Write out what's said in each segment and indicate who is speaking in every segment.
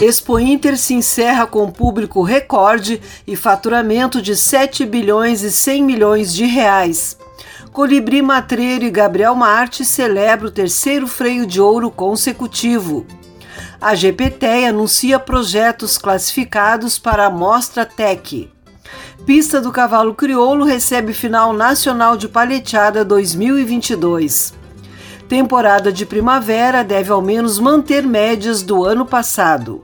Speaker 1: Expo Inter se encerra com público recorde e faturamento de 7 bilhões e 100 milhões de reais. Colibri Matreiro e Gabriel Marte celebram o terceiro freio de ouro consecutivo. A GPT anuncia projetos classificados para a Mostra Tech. Pista do Cavalo Crioulo recebe final nacional de paleteada 2022 temporada de primavera deve ao menos manter médias do ano passado.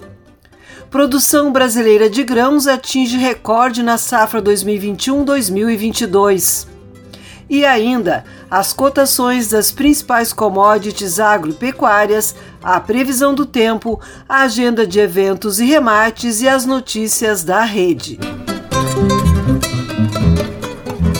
Speaker 1: Produção brasileira de grãos atinge recorde na safra 2021-2022. E ainda, as cotações das principais commodities agropecuárias, a previsão do tempo, a agenda de eventos e remates e as notícias da rede.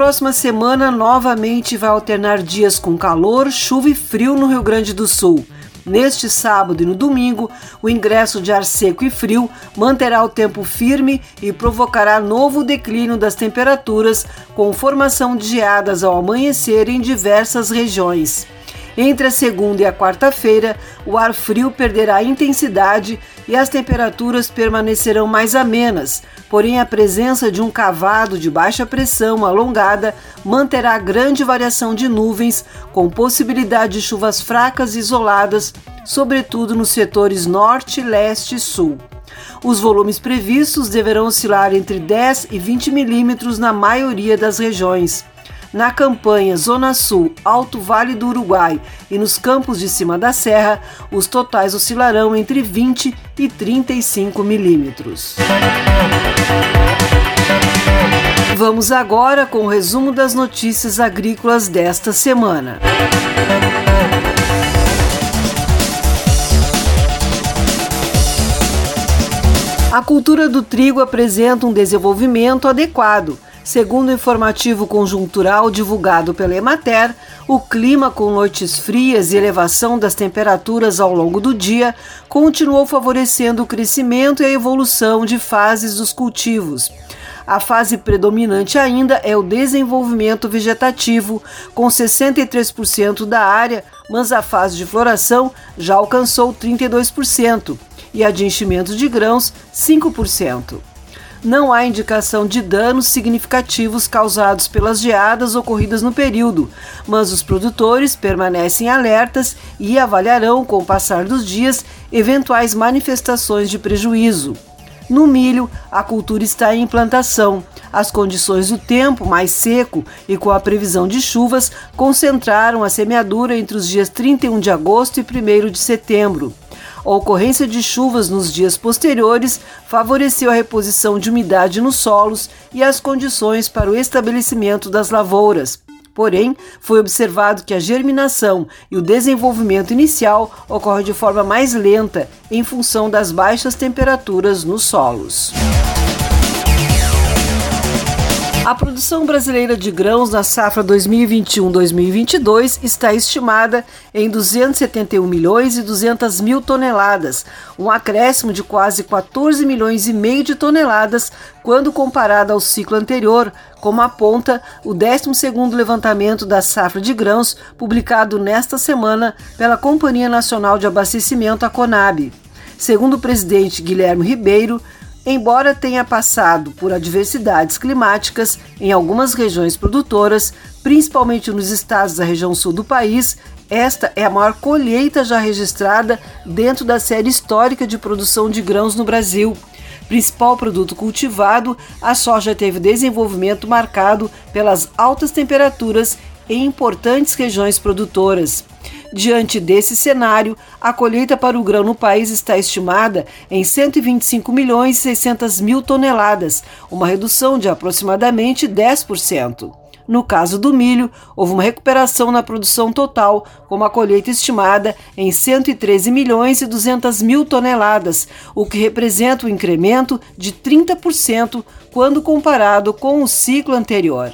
Speaker 1: próxima semana novamente vai alternar dias com calor, chuva e frio no Rio Grande do Sul. Neste sábado e no domingo, o ingresso de ar seco e frio manterá o tempo firme e provocará novo declínio das temperaturas, com formação de geadas ao amanhecer em diversas regiões. Entre a segunda e a quarta-feira, o ar frio perderá intensidade e as temperaturas permanecerão mais amenas, porém a presença de um cavado de baixa pressão alongada manterá grande variação de nuvens, com possibilidade de chuvas fracas e isoladas, sobretudo nos setores norte, leste e sul. Os volumes previstos deverão oscilar entre 10 e 20 milímetros na maioria das regiões. Na campanha Zona Sul, Alto Vale do Uruguai e nos campos de cima da serra, os totais oscilarão entre 20 e 35 milímetros. Vamos agora com o resumo das notícias agrícolas desta semana. A cultura do trigo apresenta um desenvolvimento adequado. Segundo o informativo conjuntural divulgado pela Emater, o clima com noites frias e elevação das temperaturas ao longo do dia continuou favorecendo o crescimento e a evolução de fases dos cultivos. A fase predominante ainda é o desenvolvimento vegetativo, com 63% da área, mas a fase de floração já alcançou 32% e a de enchimento de grãos 5%. Não há indicação de danos significativos causados pelas geadas ocorridas no período, mas os produtores permanecem alertas e avaliarão, com o passar dos dias, eventuais manifestações de prejuízo. No milho, a cultura está em implantação. As condições do tempo mais seco e com a previsão de chuvas concentraram a semeadura entre os dias 31 de agosto e 1 de setembro. A ocorrência de chuvas nos dias posteriores favoreceu a reposição de umidade nos solos e as condições para o estabelecimento das lavouras. Porém, foi observado que a germinação e o desenvolvimento inicial ocorrem de forma mais lenta em função das baixas temperaturas nos solos. A produção brasileira de grãos na safra 2021-2022 está estimada em 271 milhões e 200 mil toneladas, um acréscimo de quase 14 milhões e meio de toneladas quando comparado ao ciclo anterior, como aponta o 12º levantamento da safra de grãos publicado nesta semana pela Companhia Nacional de Abastecimento, a CONAB. Segundo o presidente Guilherme Ribeiro, Embora tenha passado por adversidades climáticas em algumas regiões produtoras, principalmente nos estados da região sul do país, esta é a maior colheita já registrada dentro da série histórica de produção de grãos no Brasil. Principal produto cultivado, a soja teve desenvolvimento marcado pelas altas temperaturas em importantes regiões produtoras. Diante desse cenário, a colheita para o grão no país está estimada em 125 milhões e 600 mil toneladas, uma redução de aproximadamente 10%. No caso do milho, houve uma recuperação na produção total, com uma colheita estimada em 113 milhões e 200 mil toneladas, o que representa um incremento de 30% quando comparado com o ciclo anterior.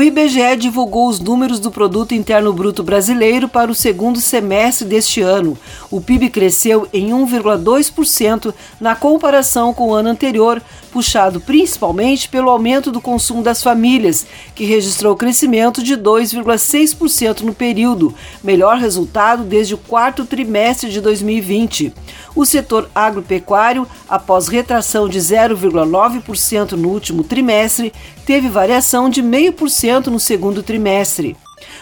Speaker 1: O IBGE divulgou os números do Produto Interno Bruto Brasileiro para o segundo semestre deste ano. O PIB cresceu em 1,2% na comparação com o ano anterior, puxado principalmente pelo aumento do consumo das famílias, que registrou crescimento de 2,6% no período, melhor resultado desde o quarto trimestre de 2020. O setor agropecuário, após retração de 0,9% no último trimestre, teve variação de 0,5% no segundo trimestre.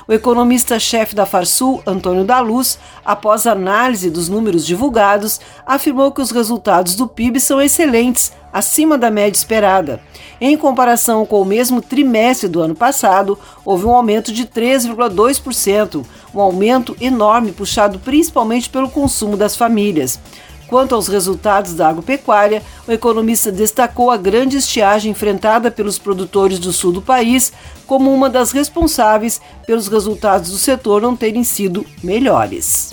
Speaker 1: O economista-chefe da Farsul, Antônio da Luz, após análise dos números divulgados, afirmou que os resultados do PIB são excelentes, acima da média esperada. Em comparação com o mesmo trimestre do ano passado, houve um aumento de 3,2%, um aumento enorme puxado principalmente pelo consumo das famílias. Quanto aos resultados da agropecuária, o economista destacou a grande estiagem enfrentada pelos produtores do sul do país como uma das responsáveis pelos resultados do setor não terem sido melhores.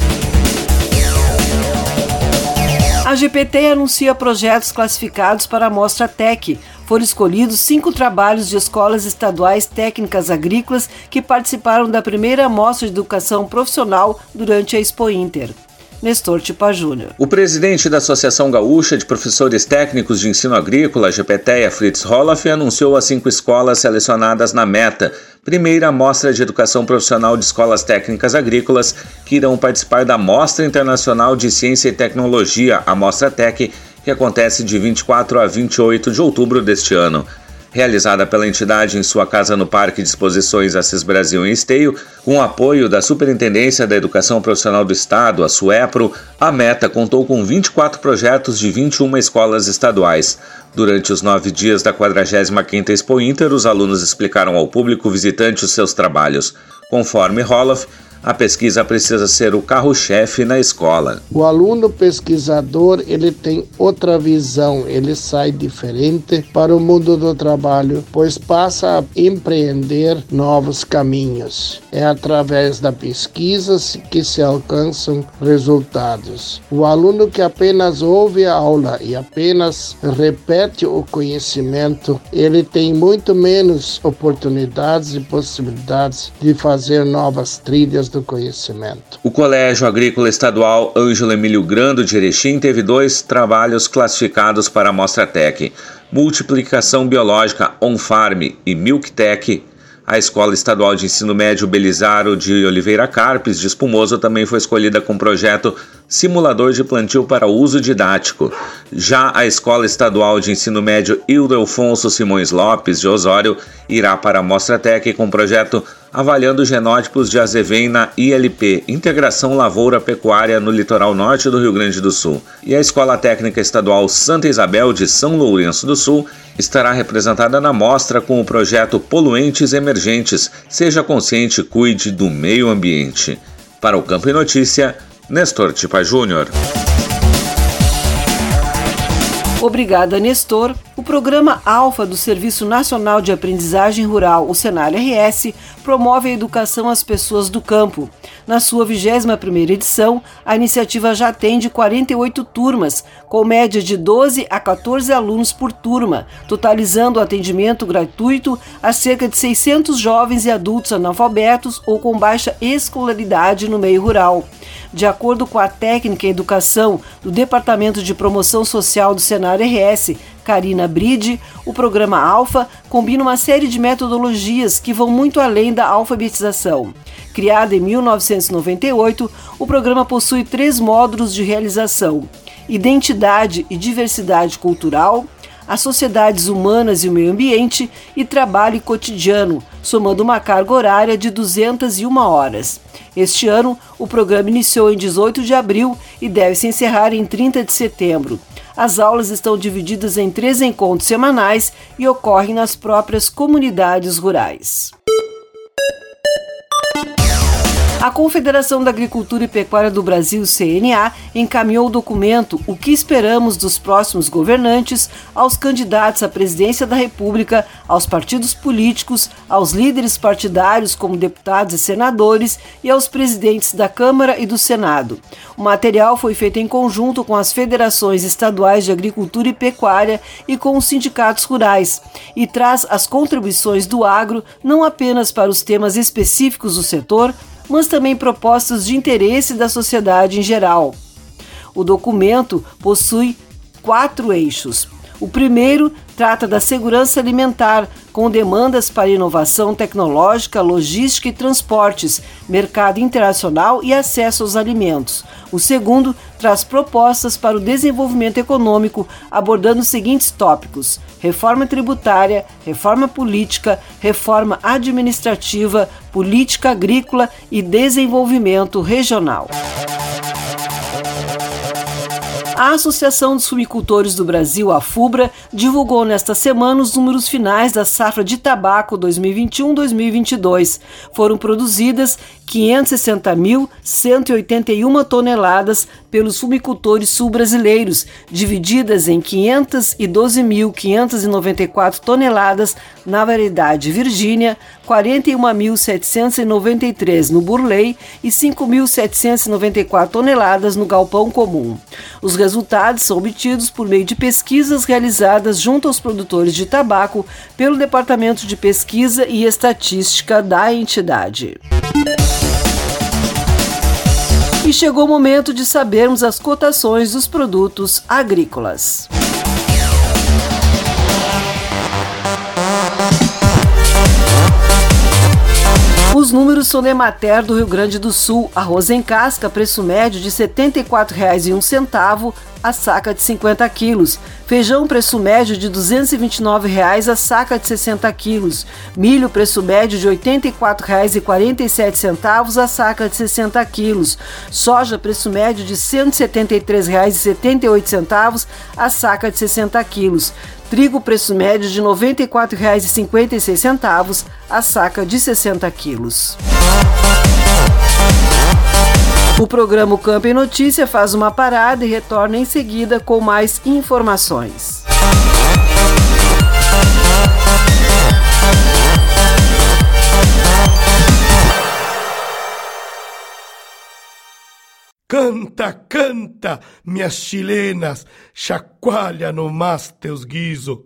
Speaker 1: A GPT anuncia projetos classificados para a Mostra Tech. Foram escolhidos cinco trabalhos de escolas estaduais técnicas agrícolas que participaram da primeira Mostra de Educação Profissional durante a Expo Inter. Nestor Tipa Júnior.
Speaker 2: O presidente da Associação Gaúcha de Professores Técnicos de Ensino Agrícola, GPTEA, Fritz Roloff, anunciou as cinco escolas selecionadas na meta, primeira mostra de educação profissional de escolas técnicas agrícolas, que irão participar da Mostra Internacional de Ciência e Tecnologia, a Mostra Tech, que acontece de 24 a 28 de outubro deste ano realizada pela entidade em sua casa no Parque de Exposições Assis Brasil em Esteio, com apoio da Superintendência da Educação Profissional do Estado, a SUEPRO, a Meta contou com 24 projetos de 21 escolas estaduais. Durante os nove dias da 45ª Expo Inter, os alunos explicaram ao público visitante os seus trabalhos. Conforme Roloff, a pesquisa precisa ser o carro-chefe na escola.
Speaker 3: O aluno pesquisador, ele tem outra visão, ele sai diferente para o mundo do trabalho, pois passa a empreender novos caminhos. É através da pesquisa que se alcançam resultados. O aluno que apenas ouve a aula e apenas repete o conhecimento, ele tem muito menos oportunidades e possibilidades de fazer novas trilhas do conhecimento.
Speaker 2: O Colégio Agrícola Estadual Ângelo Emílio Grando de Erechim teve dois trabalhos classificados para a Mostra Tech: Multiplicação Biológica On-Farm e Milk Tech a Escola Estadual de Ensino Médio Belizaro de Oliveira Carpes de Espumoso também foi escolhida com projeto Simulador de Plantio para Uso Didático. Já a Escola Estadual de Ensino Médio Ildefonso Simões Lopes de Osório irá para a Mostra Tec com o projeto Avaliando Genótipos de Azevém na ILP, Integração Lavoura Pecuária no litoral norte do Rio Grande do Sul. E a Escola Técnica Estadual Santa Isabel de São Lourenço do Sul estará representada na mostra com o projeto Poluentes Emergentes. Seja consciente, cuide do meio ambiente. Para o Campo e Notícia, Nestor Tipa Júnior.
Speaker 1: Obrigada, Nestor. Programa Alfa do Serviço Nacional de Aprendizagem Rural, o Senal RS, promove a educação às pessoas do campo. Na sua 21ª edição, a iniciativa já atende 48 turmas, com média de 12 a 14 alunos por turma, totalizando o atendimento gratuito a cerca de 600 jovens e adultos analfabetos ou com baixa escolaridade no meio rural. De acordo com a técnica educação do Departamento de Promoção Social do Senar RS, Karina Bride, o programa Alfa combina uma série de metodologias que vão muito além da alfabetização. Criado em 1998, o programa possui três módulos de realização: identidade e diversidade cultural, as sociedades humanas e o meio ambiente e trabalho cotidiano, somando uma carga horária de 201 horas. Este ano, o programa iniciou em 18 de abril e deve se encerrar em 30 de setembro. As aulas estão divididas em três encontros semanais e ocorrem nas próprias comunidades rurais. A Confederação da Agricultura e Pecuária do Brasil, CNA, encaminhou o documento O que esperamos dos próximos governantes aos candidatos à presidência da República, aos partidos políticos, aos líderes partidários como deputados e senadores e aos presidentes da Câmara e do Senado. O material foi feito em conjunto com as federações estaduais de agricultura e pecuária e com os sindicatos rurais e traz as contribuições do agro não apenas para os temas específicos do setor, mas também propostas de interesse da sociedade em geral. O documento possui quatro eixos. O primeiro trata da segurança alimentar, com demandas para inovação tecnológica, logística e transportes, mercado internacional e acesso aos alimentos. O segundo traz propostas para o desenvolvimento econômico, abordando os seguintes tópicos: reforma tributária, reforma política, reforma administrativa, política agrícola e desenvolvimento regional. A Associação dos Fumicultores do Brasil, a FUBRA, divulgou nesta semana os números finais da safra de tabaco 2021-2022. Foram produzidas 560.181 toneladas pelos fumicultores sul-brasileiros, divididas em 512.594 toneladas na variedade Virgínia, 41.793 no Burley e 5.794 toneladas no galpão comum. Os resultados são obtidos por meio de pesquisas realizadas junto aos produtores de tabaco pelo Departamento de Pesquisa e Estatística da entidade. E chegou o momento de sabermos as cotações dos produtos agrícolas. Os números são da Emater do Rio Grande do Sul. Arroz em casca, preço médio de R$ 74,01 a saca de 50 quilos. Feijão, preço médio de R$ 229,00 a saca de 60 quilos. Milho, preço médio de R$ 84,47 a saca de 60 quilos. Soja, preço médio de R$ 173,78 a saca de 60 quilos. Trigo, preço médio de R$ 94,56 a saca de 60 quilos. O programa Campo Notícia faz uma parada e retorna em seguida com mais informações.
Speaker 4: Canta, canta, minhas chilenas, chacoalha no mais teus guiso.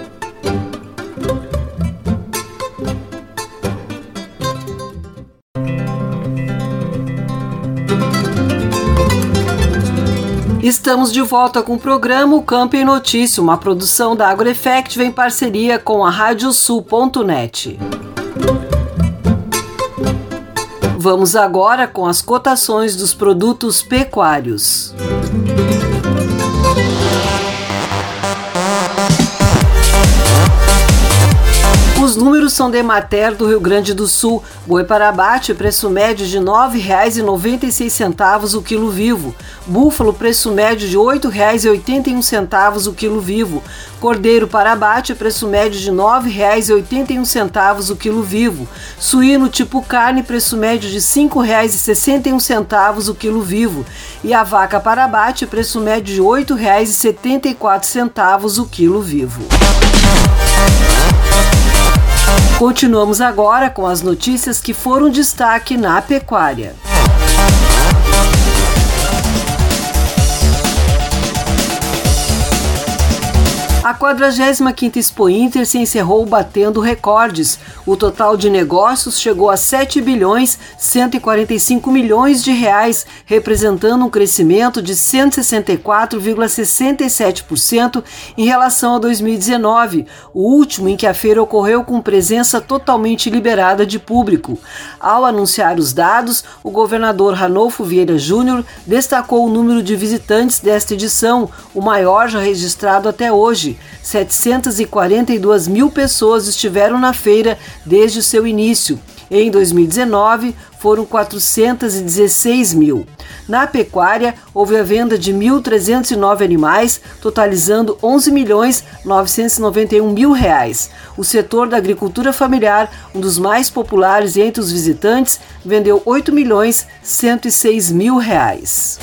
Speaker 1: Estamos de volta com o programa o Campo em Notícia, uma produção da AgroEffect em parceria com a Radiosul.net. Vamos agora com as cotações dos produtos pecuários. Os números são de Mater do Rio Grande do Sul. Boi para abate, preço médio de R$ 9,96 o quilo vivo. Búfalo, preço médio de R$ 8,81 o quilo vivo. Cordeiro para abate, preço médio de R$ 9,81 o quilo vivo. Suíno tipo carne, preço médio de R$ 5,61 o quilo vivo. E a vaca para abate, preço médio de R$ 8,74 o quilo vivo. Continuamos agora com as notícias que foram destaque na pecuária. A 45ª Expo Inter se encerrou batendo recordes. O total de negócios chegou a 7 bilhões 145 milhões de reais, representando um crescimento de 164,67% em relação a 2019, o último em que a feira ocorreu com presença totalmente liberada de público. Ao anunciar os dados, o governador Ranolfo Vieira Júnior destacou o número de visitantes desta edição, o maior já registrado até hoje. 742 mil pessoas estiveram na feira desde o seu início. Em 2019, foram 416 mil. Na pecuária, houve a venda de 1.309 animais, totalizando 11 milhões 991 mil reais. O setor da agricultura familiar, um dos mais populares entre os visitantes, vendeu 8 milhões 106 mil reais.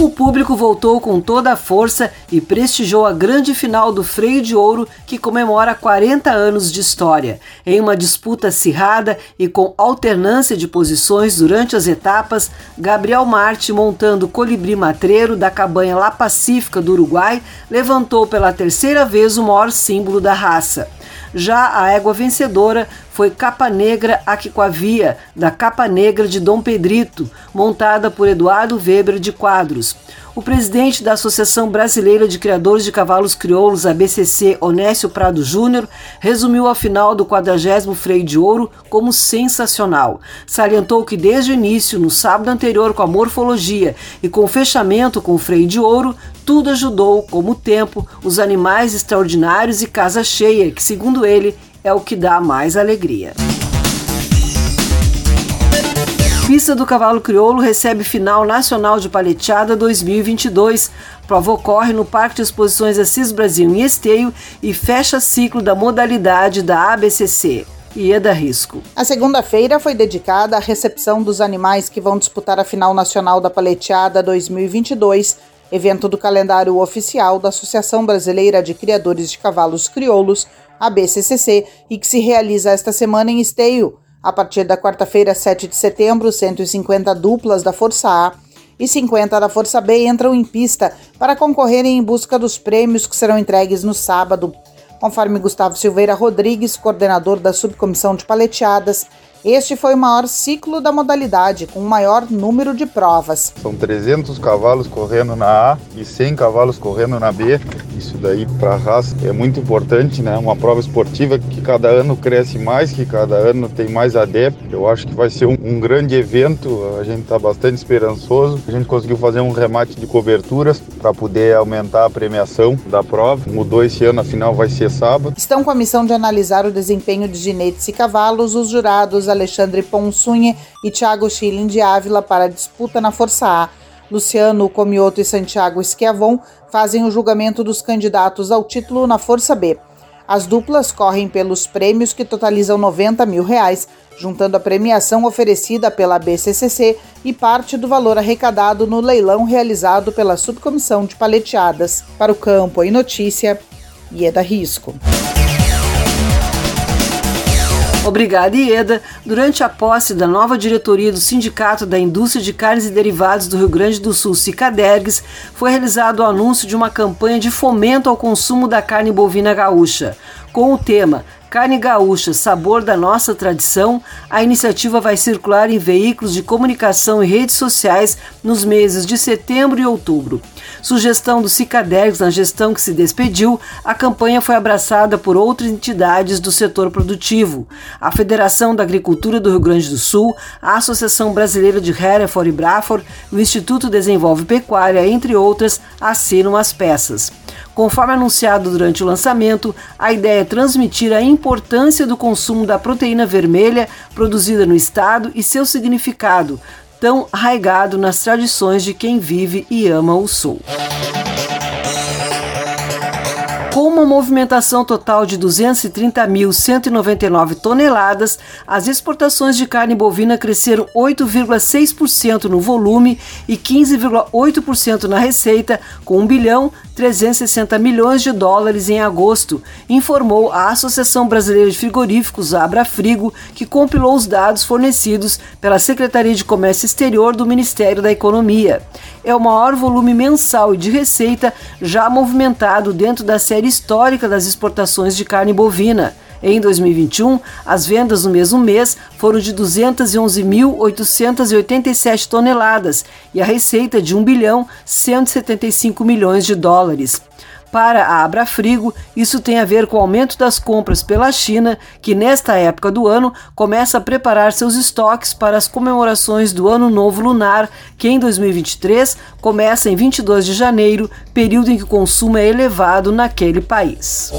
Speaker 1: O público voltou com toda a força e prestigiou a grande final do Freio de Ouro, que comemora 40 anos de história. Em uma disputa acirrada e com alternância de posições durante as etapas, Gabriel Marte, montando o colibri matreiro da cabanha La Pacífica do Uruguai, levantou pela terceira vez o maior símbolo da raça. Já a égua vencedora foi Capa Negra Aquiquavia, da Capa Negra de Dom Pedrito, montada por Eduardo Weber de Quadros. O presidente da Associação Brasileira de Criadores de Cavalos Crioulos, ABCC, Onésio Prado Júnior, resumiu a final do 40 Freio de Ouro como sensacional. Salientou que desde o início, no sábado anterior com a morfologia e com o fechamento com o Freio de Ouro, tudo ajudou, como o tempo, os animais extraordinários e casa cheia, que, segundo ele, é o que dá mais alegria. Pista do Cavalo Crioulo recebe final nacional de paleteada 2022. Prova ocorre no Parque de Exposições Assis Brasil em Esteio e fecha ciclo da modalidade da ABCC. Ieda Risco.
Speaker 5: A segunda-feira foi dedicada à recepção dos animais que vão disputar a final nacional da paleteada 2022, evento do calendário oficial da Associação Brasileira de Criadores de Cavalos Crioulos, ABCCC, e que se realiza esta semana em Esteio. A partir da quarta-feira, 7 de setembro, 150 duplas da Força A e 50 da Força B entram em pista para concorrerem em busca dos prêmios que serão entregues no sábado. Conforme Gustavo Silveira Rodrigues, coordenador da subcomissão de paleteadas, este foi o maior ciclo da modalidade, com o maior número de provas.
Speaker 6: São 300 cavalos correndo na A e 100 cavalos correndo na B. Isso daí para a raça é muito importante, né? Uma prova esportiva que cada ano cresce mais, que cada ano tem mais adeptos. Eu acho que vai ser um, um grande evento. A gente está bastante esperançoso. A gente conseguiu fazer um remate de coberturas para poder aumentar a premiação da prova. Mudou esse ano, a final vai ser sábado.
Speaker 5: Estão com a missão de analisar o desempenho de ginetes e cavalos os jurados Alexandre Ponsunha e Thiago Schilling de Ávila para a disputa na Força A. Luciano Comioto e Santiago Schiavon fazem o julgamento dos candidatos ao título na Força B. As duplas correm pelos prêmios que totalizam 90 mil reais, juntando a premiação oferecida pela BCCC e parte do valor arrecadado no leilão realizado pela Subcomissão de Paleteadas. Para o Campo e Notícia, Ieda Risco.
Speaker 1: Obrigada, Ieda. Durante a posse da nova diretoria do Sindicato da Indústria de Carnes e Derivados do Rio Grande do Sul, Cicadergues, foi realizado o anúncio de uma campanha de fomento ao consumo da carne bovina gaúcha, com o tema Carne Gaúcha, sabor da nossa tradição, a iniciativa vai circular em veículos de comunicação e redes sociais nos meses de setembro e outubro. Sugestão do Cicadex na gestão que se despediu, a campanha foi abraçada por outras entidades do setor produtivo. A Federação da Agricultura do Rio Grande do Sul, a Associação Brasileira de Hereford e Braford, o Instituto Desenvolve Pecuária, entre outras, assinam as peças. Conforme anunciado durante o lançamento, a ideia é transmitir a importância do consumo da proteína vermelha produzida no estado e seu significado, tão arraigado nas tradições de quem vive e ama o Sul. Uma movimentação total de 230.199 toneladas, as exportações de carne bovina cresceram 8,6% no volume e 15,8% na receita, com 1 bilhão 360 milhões de dólares em agosto, informou a Associação Brasileira de Frigoríficos, Abrafrigo, que compilou os dados fornecidos pela Secretaria de Comércio Exterior do Ministério da Economia. É o maior volume mensal e de receita já movimentado dentro da série histórica das exportações de carne bovina. Em 2021, as vendas no mesmo mês foram de 211.887 toneladas e a receita de 1 bilhão 175 milhões de dólares. Para a Abrafrigo, isso tem a ver com o aumento das compras pela China, que nesta época do ano começa a preparar seus estoques para as comemorações do Ano Novo Lunar, que em 2023 começa em 22 de janeiro, período em que o consumo é elevado naquele país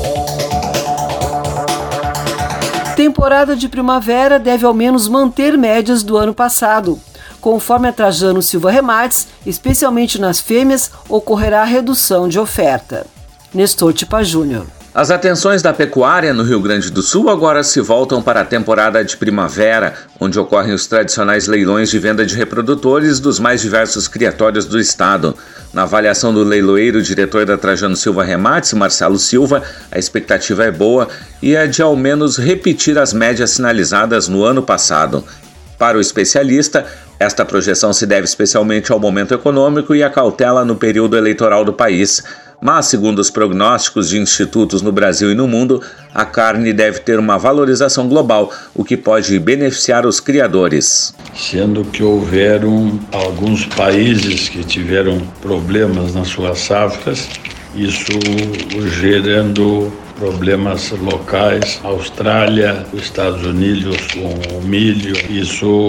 Speaker 1: temporada de primavera deve ao menos manter médias do ano passado. Conforme a Trajano Silva Remates, especialmente nas fêmeas, ocorrerá redução de oferta. Nestor Tipa Júnior.
Speaker 2: As atenções da pecuária no Rio Grande do Sul agora se voltam para a temporada de primavera, onde ocorrem os tradicionais leilões de venda de reprodutores dos mais diversos criatórios do estado. Na avaliação do leiloeiro diretor da Trajano Silva Remates, Marcelo Silva, a expectativa é boa e é de ao menos repetir as médias sinalizadas no ano passado. Para o especialista, esta projeção se deve especialmente ao momento econômico e à cautela no período eleitoral do país. Mas, segundo os prognósticos de institutos no Brasil e no mundo, a carne deve ter uma valorização global, o que pode beneficiar os criadores.
Speaker 7: Sendo que houveram alguns países que tiveram problemas nas suas safras, isso gerando problemas locais, Austrália, Estados Unidos com o milho. Isso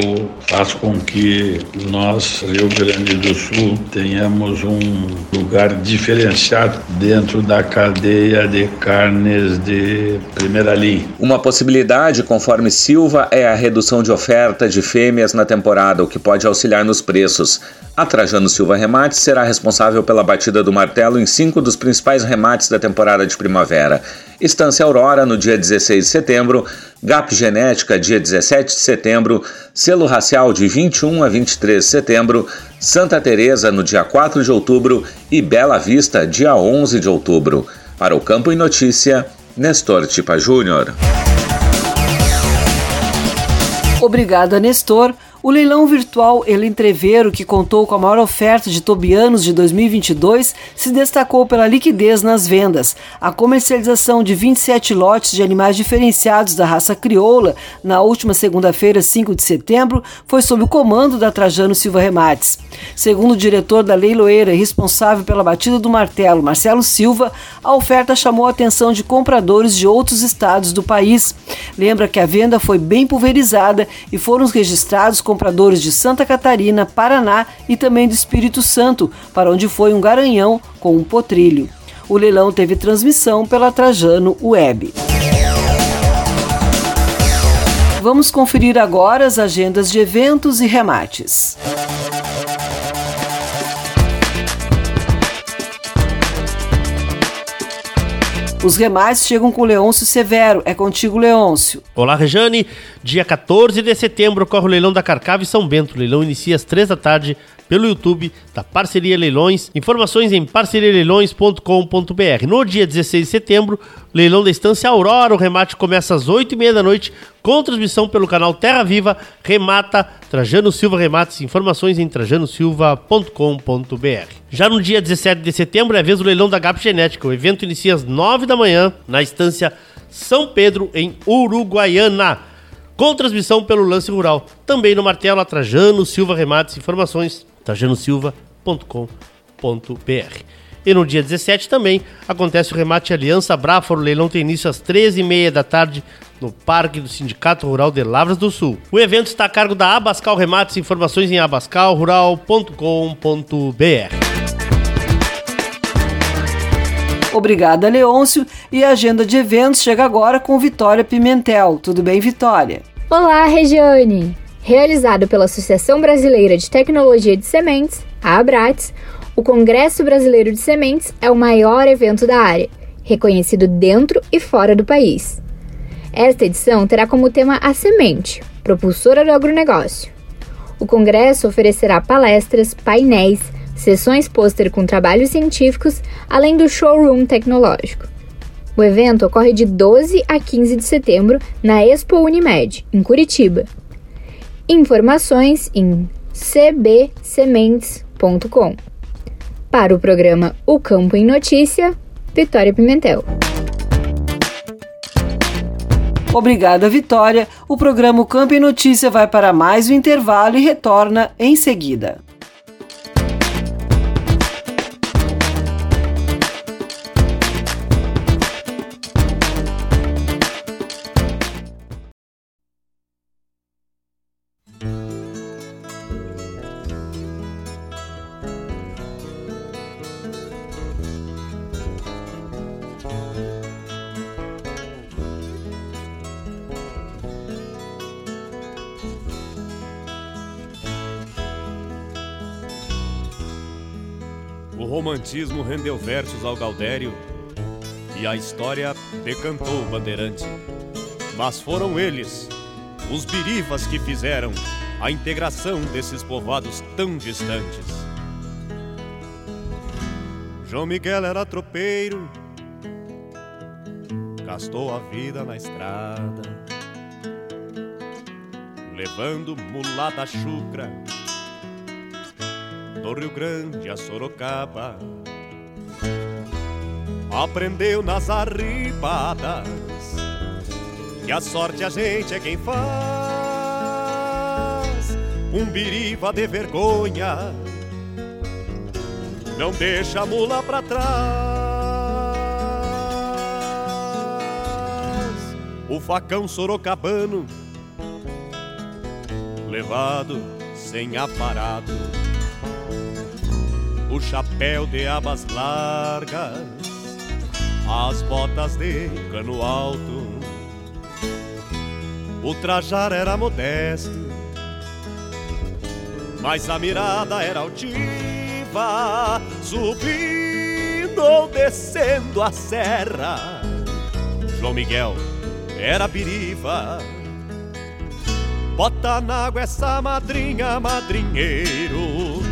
Speaker 7: faz com que nós, Rio Grande do Sul, tenhamos um lugar diferenciado dentro da cadeia de carnes de primeira linha.
Speaker 2: Uma possibilidade, conforme Silva, é a redução de oferta de fêmeas na temporada, o que pode auxiliar nos preços. A Trajano Silva Remates será responsável pela batida do martelo em cinco dos principais remates da temporada de primavera. Estância Aurora, no dia 16 de setembro, GAP Genética, dia 17 de setembro, Selo Racial, de 21 a 23 de setembro, Santa Teresa, no dia 4 de outubro e Bela Vista, dia 11 de outubro. Para o Campo e Notícia, Nestor Tipa Júnior.
Speaker 1: Obrigada, Nestor. O leilão virtual El Entreveiro, que contou com a maior oferta de tobianos de 2022, se destacou pela liquidez nas vendas. A comercialização de 27 lotes de animais diferenciados da raça crioula na última segunda-feira, 5 de setembro, foi sob o comando da Trajano Silva Remates. Segundo o diretor da leiloeira e responsável pela batida do martelo, Marcelo Silva, a oferta chamou a atenção de compradores de outros estados do país. Lembra que a venda foi bem pulverizada e foram registrados compradores de Santa Catarina, Paraná e também do Espírito Santo, para onde foi um garanhão com um potrilho. O leilão teve transmissão pela Trajano Web. Vamos conferir agora as agendas de eventos e remates. Os remates chegam com Leôncio Severo. É contigo, Leôncio.
Speaker 8: Olá, Rejane. Dia 14 de setembro ocorre o leilão da Carcave São Bento. O leilão inicia às 3 da tarde pelo YouTube da Parceria Leilões. Informações em parcerialeilões.com.br. No dia 16 de setembro, leilão da Estância Aurora. O remate começa às 8h30 da noite, com transmissão pelo canal Terra Viva. Remata Trajano Silva Remates. Informações em trajanosilva.com.br. Já no dia 17 de setembro é a vez do leilão da GAP Genética. O evento inicia às 9 da manhã na Estância São Pedro, em Uruguaiana com transmissão pelo Lance Rural. Também no Martelo Atrajano Silva Remates. Informações trajanosilva.com.br. E no dia 17 também acontece o remate Aliança Brafora. O leilão tem início às 13h30 da tarde no Parque do Sindicato Rural de Lavras do Sul. O evento está a cargo da Abascal Remates. Informações em abascalrural.com.br.
Speaker 1: Obrigada, Leôncio. E a agenda de eventos chega agora com Vitória Pimentel. Tudo bem, Vitória?
Speaker 9: Olá, Regiane! Realizado pela Associação Brasileira de Tecnologia de Sementes, a Abrates, o Congresso Brasileiro de Sementes é o maior evento da área, reconhecido dentro e fora do país. Esta edição terá como tema a semente, propulsora do agronegócio. O congresso oferecerá palestras, painéis, sessões pôster com trabalhos científicos, além do showroom tecnológico. O evento ocorre de 12 a 15 de setembro na Expo Unimed, em Curitiba. Informações em cbsementes.com. Para o programa O Campo em Notícia, Vitória Pimentel.
Speaker 1: Obrigada, Vitória. O programa O Campo em Notícia vai para mais um intervalo e retorna em seguida.
Speaker 10: Romantismo rendeu versos ao Gaudério e a história decantou o bandeirante. Mas foram eles, os birivas, que fizeram a integração desses povoados tão distantes. João Miguel era tropeiro, gastou a vida na estrada, levando mulata chucra do Rio Grande a Sorocaba. Aprendeu nas arribadas que a sorte a gente é quem faz. Um biriva de vergonha não deixa a mula pra trás. O facão sorocabano levado sem aparado o chapéu de abas largas, as botas de cano alto. O trajar era modesto, mas a mirada era altiva, subindo ou descendo a serra. João Miguel era biriva, bota na água essa madrinha, madrinheiro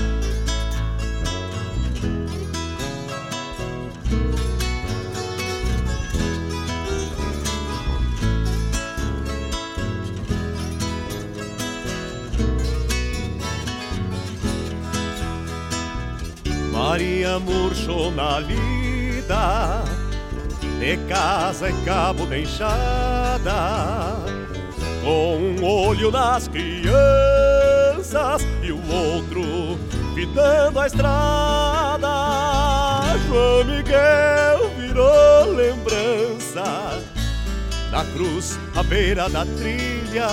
Speaker 10: Maria murchou na lida, de casa e cabo de enxada, com um olho nas crianças e o outro fitando a estrada. João Miguel virou lembrança na cruz à beira da trilha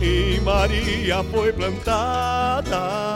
Speaker 10: e Maria foi plantada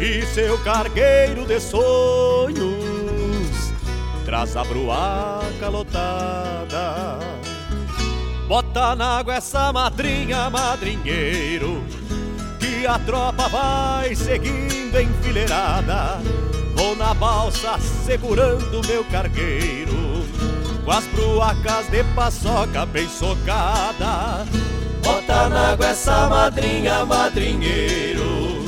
Speaker 10: e seu cargueiro de sonhos traz a bruaca lotada. Bota na água essa madrinha, madrinheiro, que a tropa vai seguindo enfileirada. Vou na balsa segurando meu cargueiro, com as bruacas de paçoca bem socada.
Speaker 11: Bota na água essa madrinha, madrinheiro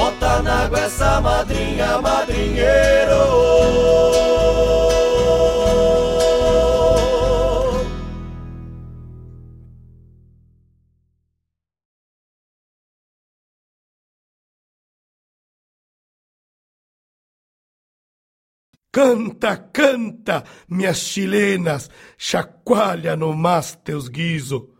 Speaker 11: Bota na água essa madrinha, madrinheiro.
Speaker 4: Canta, canta, minhas chilenas, chacoalha no mas teus guiso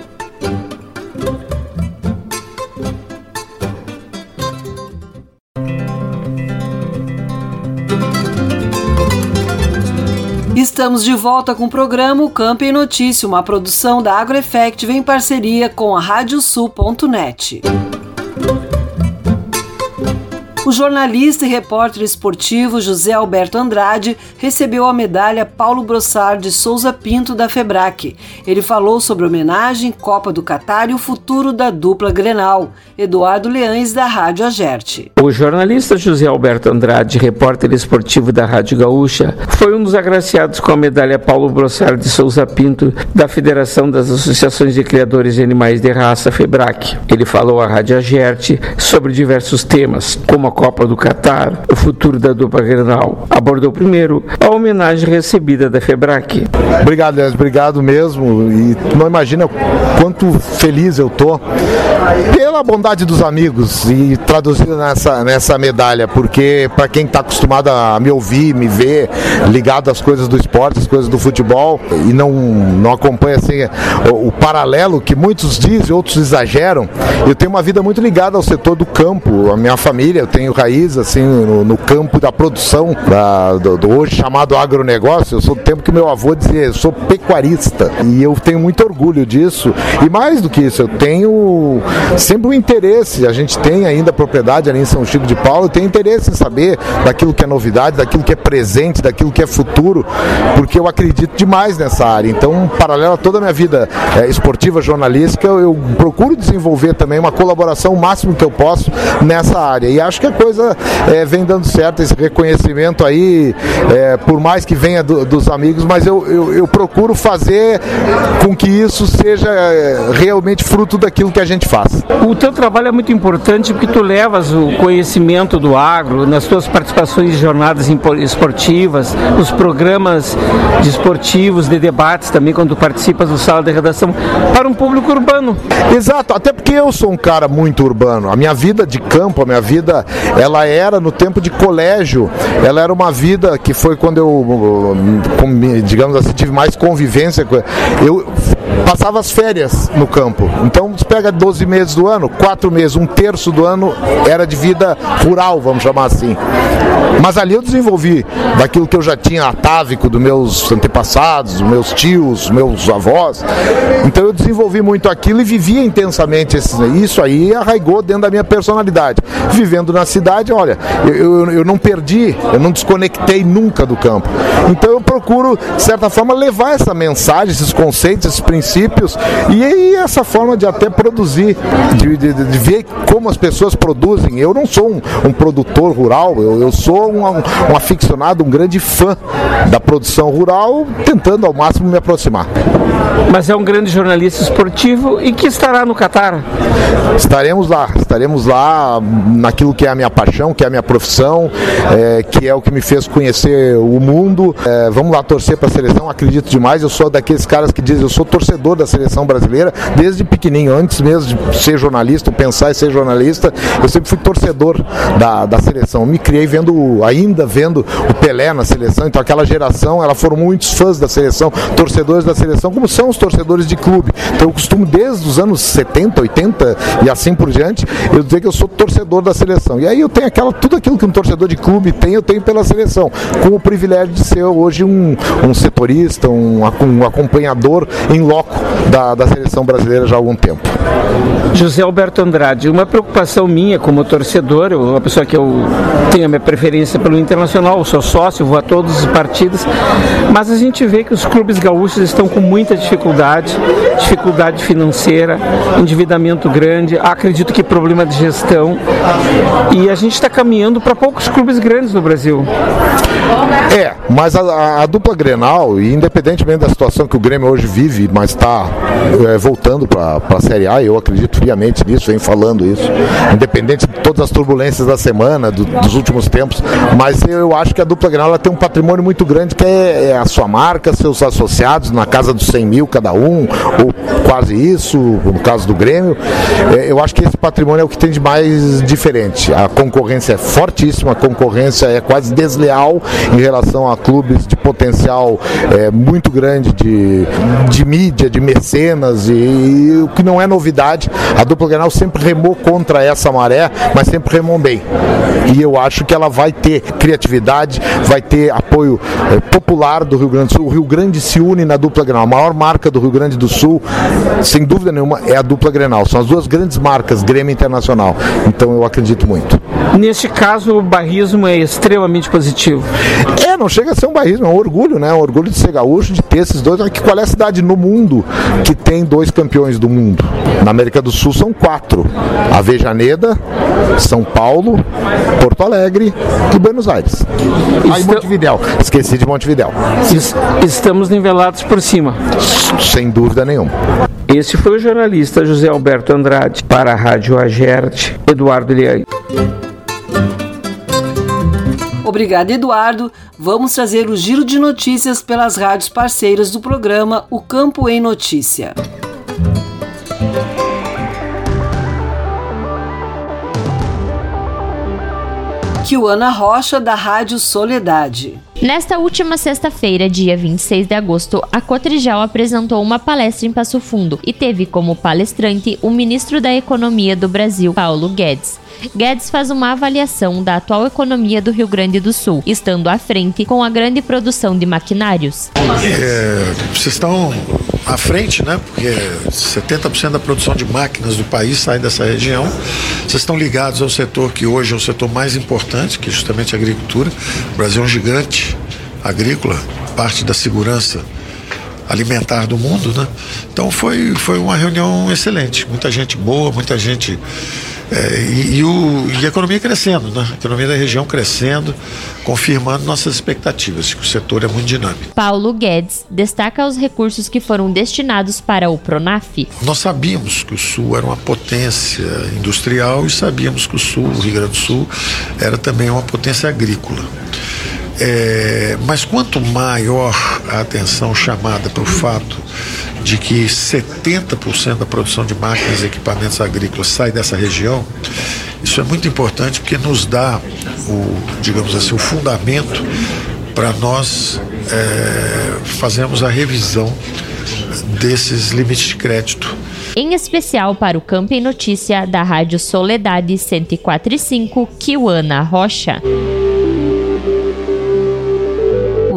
Speaker 1: Estamos de volta com o programa O Campo em Notícia, uma produção da AgroEffective em parceria com a Radiosul.net. O jornalista e repórter esportivo José Alberto Andrade recebeu a medalha Paulo Brossard de Souza Pinto da Febrac. Ele falou sobre homenagem, Copa do Catar e o futuro da dupla Grenal. Eduardo Leães, da Rádio Agerte.
Speaker 12: O jornalista José Alberto Andrade, repórter esportivo da Rádio Gaúcha, foi um dos agraciados com a medalha Paulo Brossard de Souza Pinto da Federação das Associações de Criadores de Animais de Raça, FEBRAC. Ele falou à Rádio Agerte sobre diversos temas, como a Copa do Catar, o futuro da dupla Grenal. Abordou primeiro a homenagem recebida da FEBRAC.
Speaker 13: Obrigado, Léo, obrigado mesmo. E não imagina quanto feliz eu tô pela bondade dos amigos e traduzido nessa, nessa medalha, porque para quem está acostumado a me ouvir, me ver, ligado às coisas do esporte, às coisas do futebol e não, não acompanha assim o, o paralelo que muitos dizem, outros exageram, eu tenho uma vida muito ligada ao setor do campo, a minha família, eu tenho tenho raiz assim no, no campo da produção da, do, do, hoje chamado agronegócio. Eu sou do tempo que meu avô dizia, eu sou pecuarista e eu tenho muito orgulho disso. E mais do que isso, eu tenho sempre um interesse. A gente tem ainda propriedade ali em São Chico de Paulo, eu tenho interesse em saber daquilo que é novidade, daquilo que é presente, daquilo que é futuro, porque eu acredito demais nessa área. Então, paralelo a toda a minha vida é, esportiva, jornalística, eu, eu procuro desenvolver também uma colaboração o máximo que eu posso nessa área. E acho que a coisa é, vem dando certo, esse reconhecimento aí, é, por mais que venha do, dos amigos, mas eu, eu, eu, procuro fazer com que isso seja é, realmente fruto daquilo que a gente faz.
Speaker 12: O teu trabalho é muito importante porque tu levas o conhecimento do agro nas tuas participações em jornadas esportivas, nos programas de esportivos, de debates também, quando participas do sala de redação, para um público urbano.
Speaker 13: Exato, até porque eu sou um cara muito urbano. A minha vida de campo, a minha vida, ela era no tempo de colégio, ela era uma vida que foi quando eu, digamos assim, tive mais convivência. Eu passava as férias no campo. Então, você pega 12 meses do ano, 4 meses, um terço do ano era de vida rural, vamos chamar assim. Mas ali eu desenvolvi daquilo que eu já tinha atávico dos meus antepassados, dos meus tios, meus avós. Então eu desenvolvi muito aquilo e vivia intensamente isso aí arraigou dentro da minha personalidade. Vivendo na cidade, olha, eu, eu, eu não perdi, eu não desconectei nunca do campo. Então eu procuro, de certa forma, levar essa mensagem, esses conceitos, esses princípios e aí essa forma de até produzir, de, de, de ver como as pessoas produzem. Eu não sou um, um produtor rural, eu, eu sou um, um aficionado, um grande fã da produção rural, tentando ao máximo me aproximar.
Speaker 12: Mas é um grande jornalista esportivo e que estará no Catar.
Speaker 13: Estaremos lá, estaremos lá naquilo que é a minha paixão, que é a minha profissão, é, que é o que me fez conhecer o mundo. É, vamos lá torcer para a seleção, acredito demais. Eu sou daqueles caras que dizem, eu sou torcedor da seleção brasileira desde pequenininho, antes mesmo de ser jornalista, pensar em ser jornalista, eu sempre fui torcedor da, da seleção. Me criei vendo, ainda vendo o Pelé na seleção, então aquela geração, ela foram muitos fãs da seleção, torcedores da seleção, como são os torcedores de clube. Então eu costumo desde os anos 70, 80 e assim por diante, eu dizer que eu sou torcedor da seleção. E aí eu tenho aquela, tudo aquilo que um torcedor de clube tem, eu tenho pela seleção, com o privilégio de ser hoje um, um setorista, um, um acompanhador em loco da, da seleção brasileira já há algum tempo.
Speaker 12: José Alberto Andrade, uma preocupação minha como torcedor, eu, uma pessoa que eu tenho a minha preferência pelo internacional, sou sócio, vou a todos os partidos, mas a gente vê que os clubes gaúchos estão com muita dificuldade, dificuldade financeira, endividamento grande, acredito que problema de gestão, e a gente está caminhando para poucos clubes grandes no Brasil.
Speaker 13: É, mas a, a, dupla Grenal, independentemente da situação que o Grêmio hoje vive, mas está é, voltando para a Série A, eu acredito friamente nisso, venho falando isso, independente de todas as turbulências da semana, do, dos últimos tempos, mas eu acho que a dupla Grenal tem um patrimônio muito grande que é, é, a sua marca, seus associados, na casa dos 100 mil cada um, ou quase isso, no caso do Grêmio. É, eu acho que esse patrimônio é o que tem de mais diferente. A concorrência é fortíssima, a concorrência é quase desleal em relação a clubes de potencial é, muito grande de, de mídia, de mecenas, e, e o que não é novidade, a dupla Grenal sempre remou contra essa maré, mas sempre remou bem. E eu acho que ela vai ter criatividade, vai ter apoio é, popular do Rio Grande do Sul. O Rio Grande se une na dupla Grenal. A maior marca do Rio Grande do Sul, sem dúvida nenhuma, é a dupla Grenal. São as duas grandes marcas, Grêmio Internacional. Então eu acredito muito.
Speaker 12: Neste caso, o barrismo é extremamente positivo.
Speaker 13: É, não chega a ser um barrismo, é um orgulho, né? Um orgulho de ser gaúcho, de ter esses dois. Qual é a cidade no mundo que tem dois campeões do mundo? Na América do Sul são quatro: Avejaneda, São Paulo, Porto Alegre e Buenos Aires. Aí Montevidéu. Esqueci de Montevidéu.
Speaker 12: Estamos nivelados por cima.
Speaker 13: Sem dúvida nenhuma.
Speaker 12: Esse foi o jornalista José Alberto Andrade para a Rádio Agerte, Eduardo Liang.
Speaker 1: Obrigada, Eduardo. Vamos trazer o giro de notícias pelas rádios parceiras do programa O Campo em Notícia. Kiwana Rocha, da Rádio Soledade.
Speaker 14: Nesta última sexta-feira, dia 26 de agosto, a Cotrijal apresentou uma palestra em Passo Fundo e teve como palestrante o ministro da Economia do Brasil, Paulo Guedes. Guedes faz uma avaliação da atual economia do Rio Grande do Sul, estando à frente com a grande produção de maquinários.
Speaker 15: É, vocês estão à frente, né? Porque 70% da produção de máquinas do país sai dessa região. Vocês estão ligados ao setor que hoje é o setor mais importante, que é justamente a agricultura. O Brasil é um gigante agrícola, parte da segurança alimentar do mundo, né? Então foi, foi uma reunião excelente, muita gente boa, muita gente é, e, e, o, e, a economia crescendo, né? A economia da região crescendo, confirmando nossas expectativas, que o setor é muito dinâmico.
Speaker 14: Paulo Guedes destaca os recursos que foram destinados para o Pronaf.
Speaker 15: Nós sabíamos que o Sul era uma potência industrial e sabíamos que o Sul, o Rio Grande do Sul, era também uma potência agrícola. É, mas quanto maior a atenção chamada para o fato de que 70% da produção de máquinas e equipamentos agrícolas sai dessa região, isso é muito importante porque nos dá o, digamos assim, o fundamento para nós é, fazermos a revisão desses limites de crédito.
Speaker 14: Em especial para o Campo em Notícia da Rádio Soledade 104.5, Kiwana Rocha.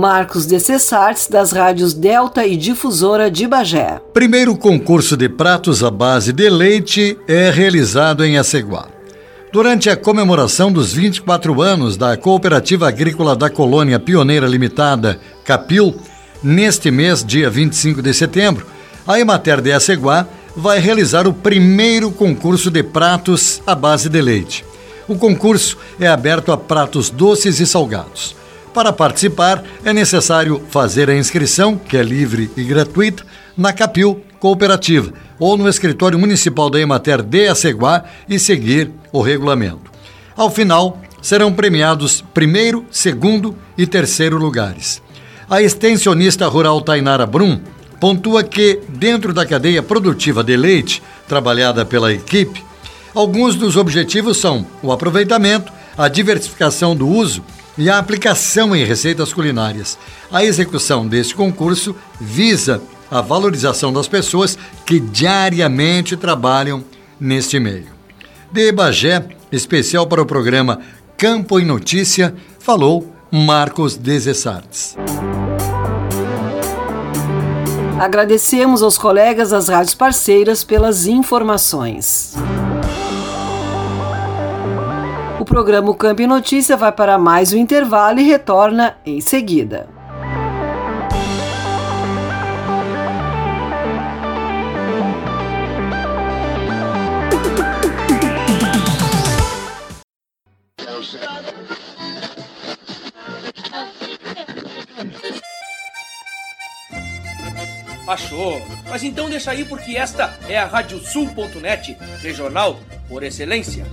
Speaker 1: Marcos de Cessartes, das rádios Delta e Difusora de Bagé.
Speaker 16: Primeiro concurso de pratos à base de leite é realizado em Aceguá. Durante a comemoração dos 24 anos da Cooperativa Agrícola da Colônia Pioneira Limitada, Capil, neste mês, dia 25 de setembro, a Emater de Aceguá vai realizar o primeiro concurso de pratos à base de leite. O concurso é aberto a pratos doces e salgados. Para participar, é necessário fazer a inscrição, que é livre e gratuita, na Capil Cooperativa ou no escritório municipal da Emater de Aceguá e seguir o regulamento. Ao final, serão premiados primeiro, segundo e terceiro lugares. A extensionista rural Tainara Brum pontua que, dentro da cadeia produtiva de leite, trabalhada pela equipe, alguns dos objetivos são o aproveitamento, a diversificação do uso e a aplicação em receitas culinárias. A execução deste concurso visa a valorização das pessoas que diariamente trabalham neste meio. De Bagé, especial para o programa Campo e Notícia, falou Marcos Desessartes.
Speaker 1: Agradecemos aos colegas das rádios parceiras pelas informações. O programa Campo e Notícia vai para mais um intervalo e retorna em seguida.
Speaker 17: Achou? Mas então deixa aí porque esta é a Radiosul.net, regional por excelência.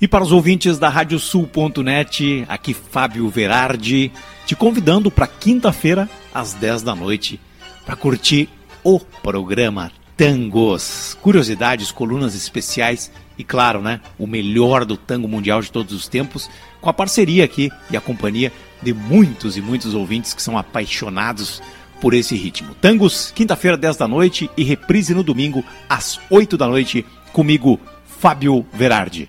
Speaker 18: E para os ouvintes da Radiosul.net, aqui Fábio Verardi, te convidando para quinta-feira, às 10 da noite, para curtir o programa Tangos. Curiosidades, colunas especiais e, claro, né, o melhor do tango mundial de todos os tempos, com a parceria aqui e a companhia de muitos e muitos ouvintes que são apaixonados por esse ritmo. Tangos, quinta-feira, 10 da noite e reprise no domingo, às 8 da noite, comigo, Fábio Verardi.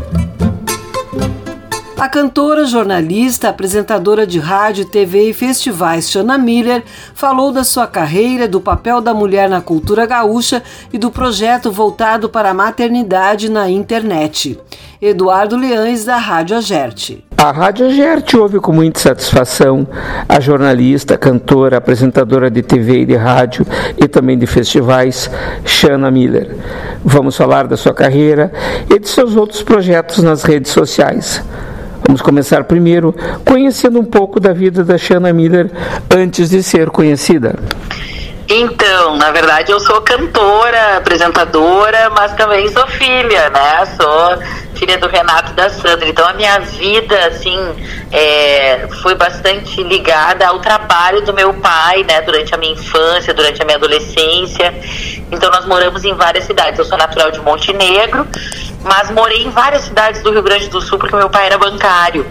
Speaker 1: A cantora, jornalista, apresentadora de rádio, TV e festivais Shana Miller falou da sua carreira, do papel da mulher na cultura gaúcha e do projeto voltado para a maternidade na internet. Eduardo Leães, da Rádio Agerte.
Speaker 12: A Rádio Agerte ouve com muita satisfação a jornalista, cantora, apresentadora de TV e de rádio e também de festivais, Shana Miller. Vamos falar da sua carreira e de seus outros projetos nas redes sociais. Vamos começar primeiro conhecendo um pouco da vida da Shanna Miller antes de ser conhecida.
Speaker 19: Então, na verdade, eu sou cantora, apresentadora, mas também sou filha, né? Sou filha do Renato e da Sandra. Então, a minha vida, assim, é, foi bastante ligada ao trabalho do meu pai, né? Durante a minha infância, durante a minha adolescência. Então, nós moramos em várias cidades. Eu sou natural de Montenegro, mas morei em várias cidades do Rio Grande do Sul porque meu pai era bancário.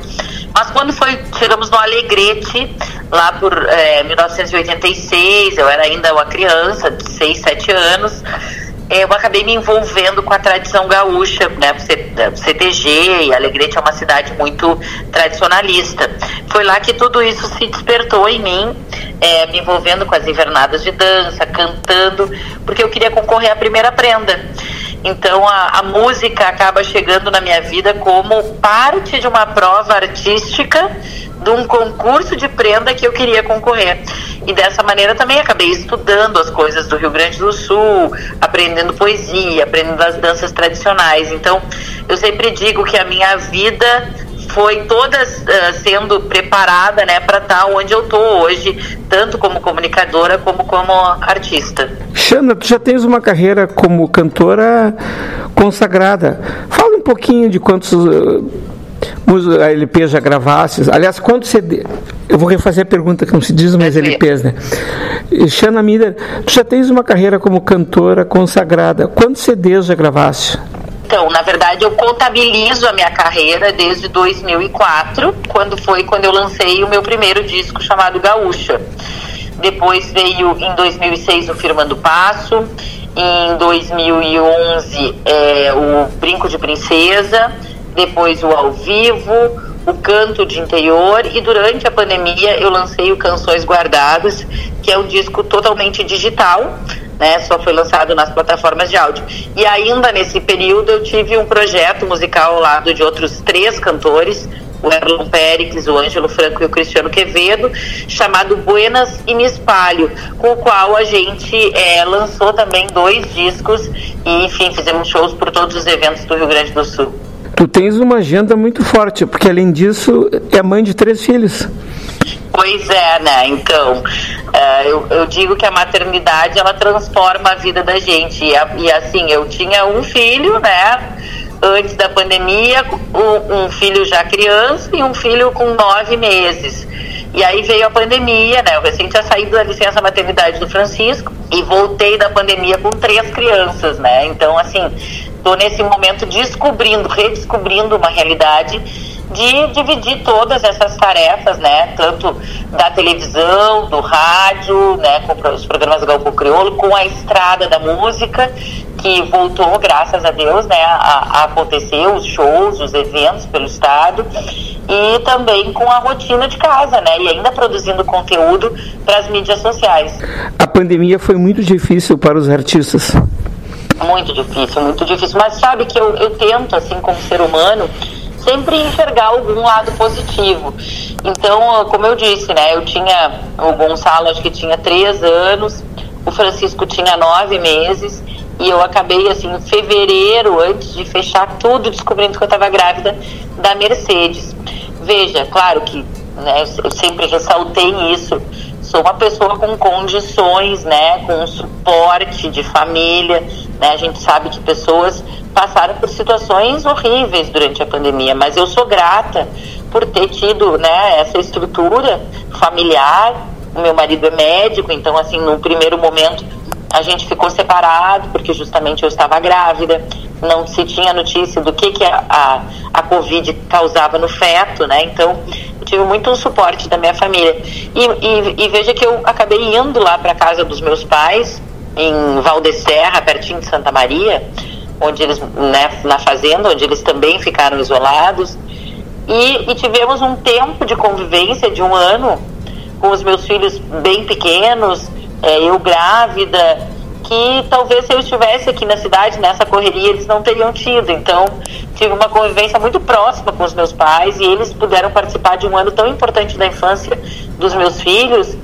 Speaker 19: Mas quando foi, chegamos no Alegrete, lá por é, 1986, eu era ainda uma criança de 6, 7 anos, eu acabei me envolvendo com a tradição gaúcha, né, CTG, e Alegrete é uma cidade muito tradicionalista. Foi lá que tudo isso se despertou em mim, é, me envolvendo com as invernadas de dança, cantando, porque eu queria concorrer à primeira prenda. Então a, a, música acaba chegando na minha vida como parte de uma prova artística de um concurso de prenda que eu queria concorrer. E dessa maneira também acabei estudando as coisas do Rio Grande do Sul, aprendendo poesia, aprendendo as danças tradicionais. Então eu sempre digo que a minha vida foi toda uh, sendo preparada né, para estar tá onde eu estou hoje, tanto como comunicadora como como artista.
Speaker 12: Xana, tu já tens uma carreira como cantora consagrada. Fala um pouquinho de quantos uh, LPs já gravasses. Aliás, quantos CD. Eu vou refazer a pergunta que não se diz mais LPs, né? Xana Miller, tu já tens uma carreira como cantora consagrada. Quantos CDs já gravaste?
Speaker 19: Então, na verdade, eu contabilizo a minha carreira desde 2004, quando foi quando eu lancei o meu primeiro disco chamado Gaúcha. Depois veio em 2006 o Firmando Passo, em 2011 é, o Brinco de Princesa, depois o Ao Vivo, o Canto de Interior e durante a pandemia eu lancei o Canções Guardadas, que é um disco totalmente digital, né? Só foi lançado nas plataformas de áudio. E ainda nesse período eu tive um projeto musical ao lado de outros três cantores, o Erlon Péricles, o Ângelo Franco e o Cristiano Quevedo, chamado Buenas e Me Espalho, com o qual a gente é, lançou também dois discos e, enfim, fizemos shows por todos os eventos do Rio Grande do Sul.
Speaker 12: Tu tens uma agenda muito forte, porque além disso é mãe de três filhos.
Speaker 19: Pois é, né? Então, uh, eu, eu, digo que a maternidade ela transforma a vida da gente. E, e, assim, eu tinha um filho, né? Antes da pandemia, um, um, filho já criança e um filho com nove meses. E aí veio a pandemia, né? Eu recém tinha saído da licença maternidade do Francisco e voltei da pandemia com três crianças, né? Então, assim, tô nesse momento descobrindo, redescobrindo uma realidade de dividir todas essas tarefas, né, tanto da televisão, do rádio, né, com os programas Galpo Crioulo, com a estrada da música, que voltou, graças a Deus, né, a, a acontecer, os shows, os eventos pelo estado, e também com a rotina de casa, né, e ainda produzindo conteúdo para as mídias sociais.
Speaker 12: A pandemia foi muito difícil para os artistas.
Speaker 19: Muito difícil, muito difícil, mas sabe que eu, eu tento, assim, como ser humano, sempre enxergar algum lado positivo. Então, como eu disse, né, eu tinha o Gonçalo, acho que tinha três anos, o Francisco tinha nove meses, e eu acabei, assim, em fevereiro, antes de fechar tudo, descobrindo que eu estava grávida da Mercedes. Veja, claro que né, eu sempre ressaltei isso, sou uma pessoa com condições, né, com suporte de família, né, a gente sabe que pessoas passaram por situações horríveis durante a pandemia, mas eu sou grata por ter tido, né, essa estrutura familiar. O meu marido é médico, então assim, no primeiro momento a gente ficou separado porque justamente eu estava grávida, não se tinha notícia do que que a, a, a Covid causava no feto, né? Então eu tive muito suporte da minha família e, e, e veja que eu acabei indo lá para casa dos meus pais em Valdeserra, pertinho de Santa Maria, onde eles, né, na fazenda, onde eles também ficaram isolados. E, e tivemos um tempo de convivência de um ano com os meus filhos bem pequenos, é, eu grávida, que talvez se eu estivesse aqui na cidade, nessa correria, eles não teriam tido. Então, tive uma convivência muito próxima com os meus pais e eles puderam participar de um ano tão importante da infância dos meus filhos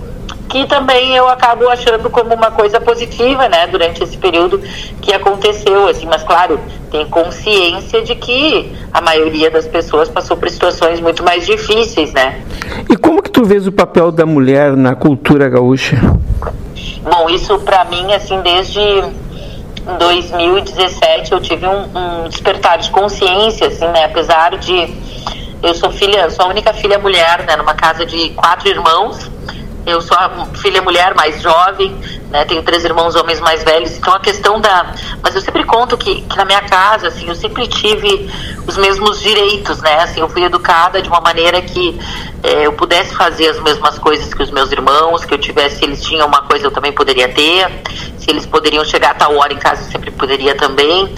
Speaker 19: que também eu acabo achando como uma coisa positiva, né, durante esse período que aconteceu, assim, mas claro, tem consciência de que a maioria das pessoas passou por situações muito mais difíceis, né.
Speaker 12: E como que tu vês o papel da mulher na cultura gaúcha?
Speaker 19: Bom, isso para mim, assim, desde 2017 eu tive um, um, despertar de consciência, assim, né? Apesar de eu sou filha, sou a única filha mulher, né? Numa casa de quatro irmãos. Eu sou a filha mulher mais jovem, né? Tenho três irmãos homens mais velhos. Então a questão da, mas eu sempre conto que, que na minha casa, assim, eu sempre tive os mesmos direitos, né? Assim, eu fui educada de uma maneira que é, eu pudesse fazer as mesmas coisas que os meus irmãos, que eu tivesse, se eles tinham uma coisa eu também poderia ter, se eles poderiam chegar a tal hora em casa eu sempre poderia também.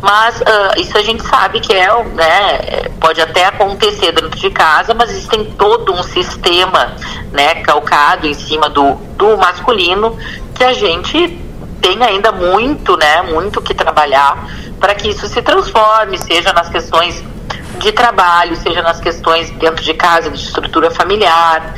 Speaker 19: Mas uh, isso a gente sabe que é, né, pode até acontecer dentro de casa, mas existem todo um sistema, né, calcado em cima do, do masculino que a gente tem ainda muito, né, muito que trabalhar para que isso se transforme, seja nas questões de trabalho, seja nas questões dentro de casa, de estrutura familiar.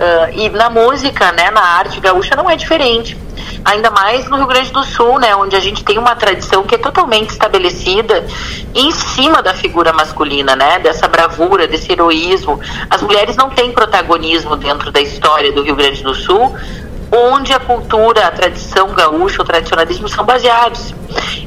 Speaker 19: Uh, e na música, né, na arte gaúcha não é diferente ainda mais no Rio Grande do Sul, né, onde a gente tem uma tradição que é totalmente estabelecida em cima da figura masculina, né, dessa bravura, desse heroísmo. As mulheres não têm protagonismo dentro da história do Rio Grande do Sul, onde a cultura, a tradição gaúcha, o tradicionalismo são baseados.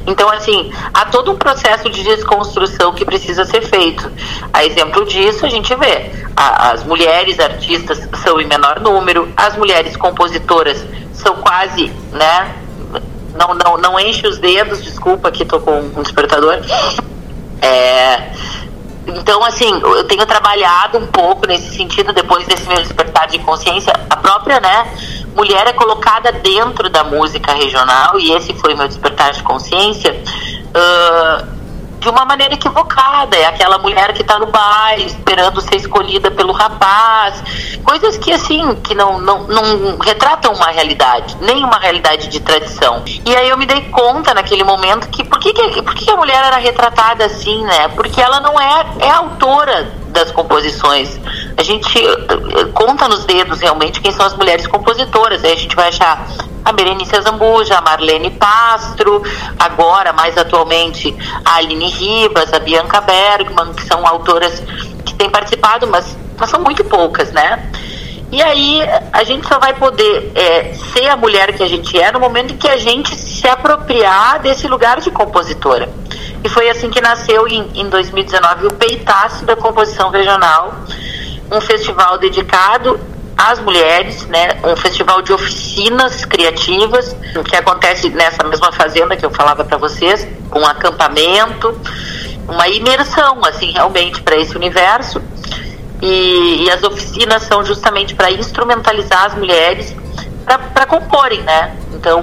Speaker 19: Então, assim, há todo um processo de desconstrução que precisa ser feito. A exemplo disso, a gente vê as mulheres artistas são em menor número, as mulheres compositoras são quase, né? Não, não, não enche os dedos, desculpa que tô com um despertador. É, então, assim, eu tenho trabalhado um pouco nesse sentido, depois desse meu despertar de consciência. A própria, né, mulher é colocada dentro da música regional, e esse foi meu despertar de consciência. Uh, de uma maneira equivocada. É aquela mulher que está no baile esperando ser escolhida pelo rapaz. Coisas que, assim, que não, não, não retratam uma realidade, nem uma realidade de tradição. E aí eu me dei conta naquele momento que por que, que, por que a mulher era retratada assim, né? Porque ela não é, é autora das composições. A gente eh, conta nos dedos realmente quem são as mulheres compositoras. Aí a gente vai achar a Berenice Zambuja, a Marlene Pastro, agora, mais atualmente, a Aline Ribas, a Bianca Bergman, que são autoras que têm participado, mas, mas são muito poucas, né? E aí a gente só vai poder é, ser a mulher que a gente é no momento em que a gente se apropriar desse lugar de compositora. E foi assim que nasceu em, em 2019 o Peitaço da Composição Regional, um festival dedicado às mulheres, né? Um festival de oficinas criativas que acontece nessa mesma fazenda que eu falava para vocês, um acampamento, uma imersão, assim, realmente para esse universo. E, e, as oficinas são justamente para instrumentalizar as mulheres para comporem, né? Então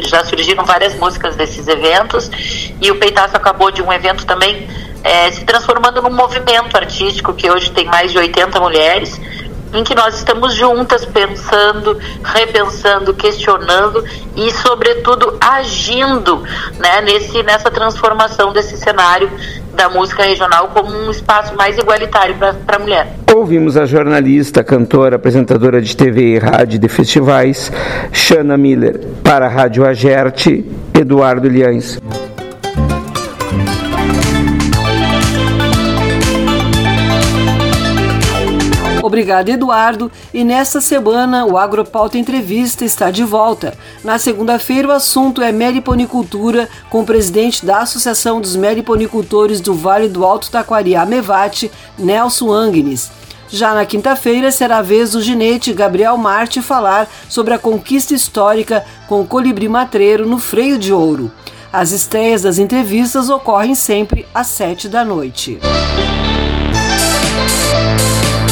Speaker 19: já surgiram várias músicas desses eventos e o Peitaço acabou de um evento também é, se transformando num movimento artístico que hoje tem mais de 80 mulheres em que nós estamos juntas pensando, repensando, questionando e, sobretudo, agindo né, nesse, nessa transformação desse cenário da música regional como um espaço mais igualitário para a mulher.
Speaker 12: Ouvimos a jornalista, cantora, apresentadora de TV e rádio de festivais, Shana Miller, para a Rádio Agerte, Eduardo Liães.
Speaker 1: Obrigado, Eduardo. E nesta semana, o Agropauta Entrevista está de volta. Na segunda-feira, o assunto é meliponicultura, com o presidente da Associação dos Meliponicultores do Vale do Alto Taquari, Mevate, Nelson Angnes. Já na quinta-feira será a vez do ginete Gabriel Marte falar sobre a conquista histórica com o colibri matreiro no freio de ouro. As estreias das entrevistas ocorrem sempre às sete da noite.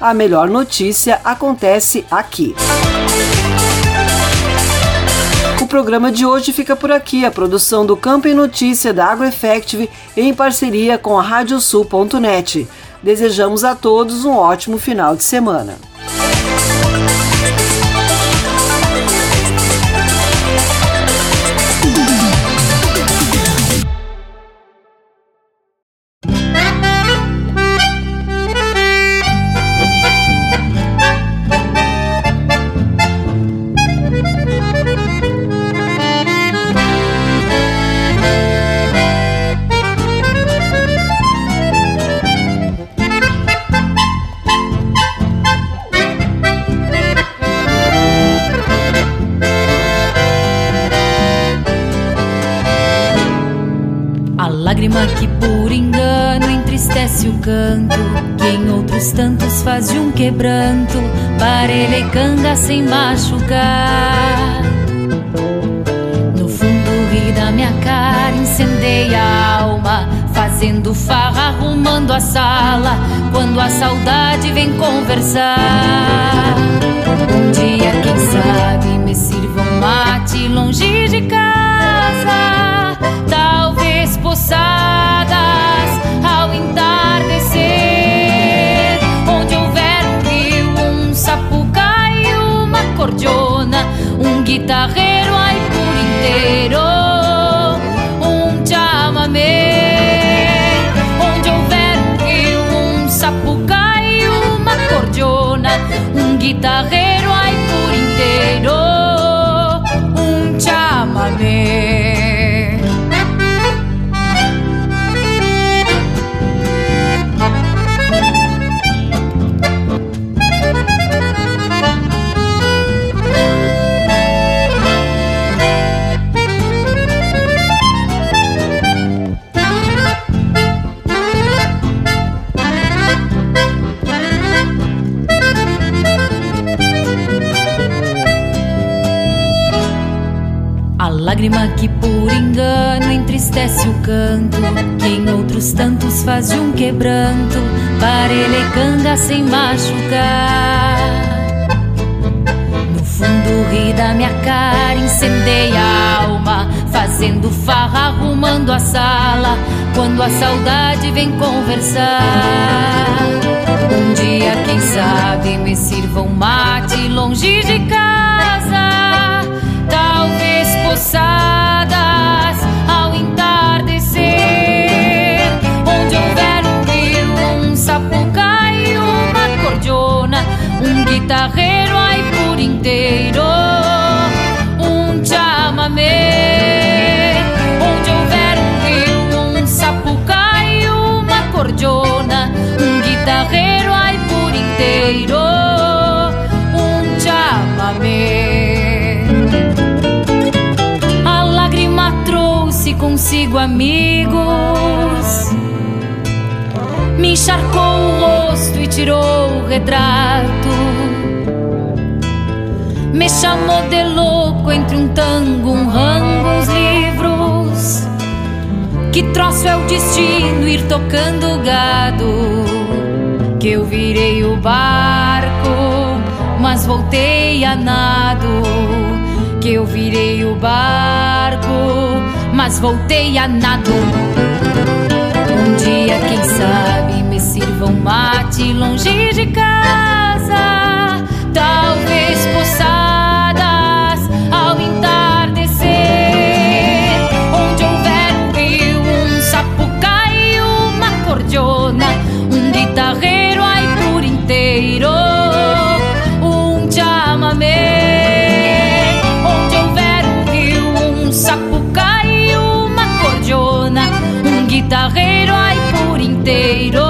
Speaker 1: A melhor notícia acontece aqui. O programa de hoje fica por aqui. A produção do Campo e Notícia da AgroEffective em parceria com a Radiosul.net. Desejamos a todos um ótimo final de semana.
Speaker 20: Entristece o canto, que em outros tantos faz de um quebranto, parelha e canga sem machucar. No fundo ri da minha cara, incendeia a alma, fazendo farra, arrumando a sala, quando a saudade vem conversar. Um dia, quem sabe, me sirva um mate longe de casa, talvez poçadas sapucaí, uma cordiona, um guitarreiro ai por inteiro, um chamamé. Onde houver um rio, um sapucaí, uma cordiona, um guitarreiro ai por inteiro, um chamamé. A lágrima trouxe consigo amigos, me encharcou o rosto e tirou o retrato. Me chamou de louco entre um tango, um rango, uns livros. Que troço é o destino ir tocando gado? Que eu virei o barco, mas voltei a nado. Que eu virei o barco, mas voltei a nado. Um dia, quem sabe, me sirva um mate longe de casa. Talvez poçadas ao entardecer, onde houver um rio, um sapucaí, uma cordiona, um guitarreiro ai por inteiro, um chamamé. Onde houver um rio, um sapucaí, uma cordiona, um guitarreiro ai por inteiro,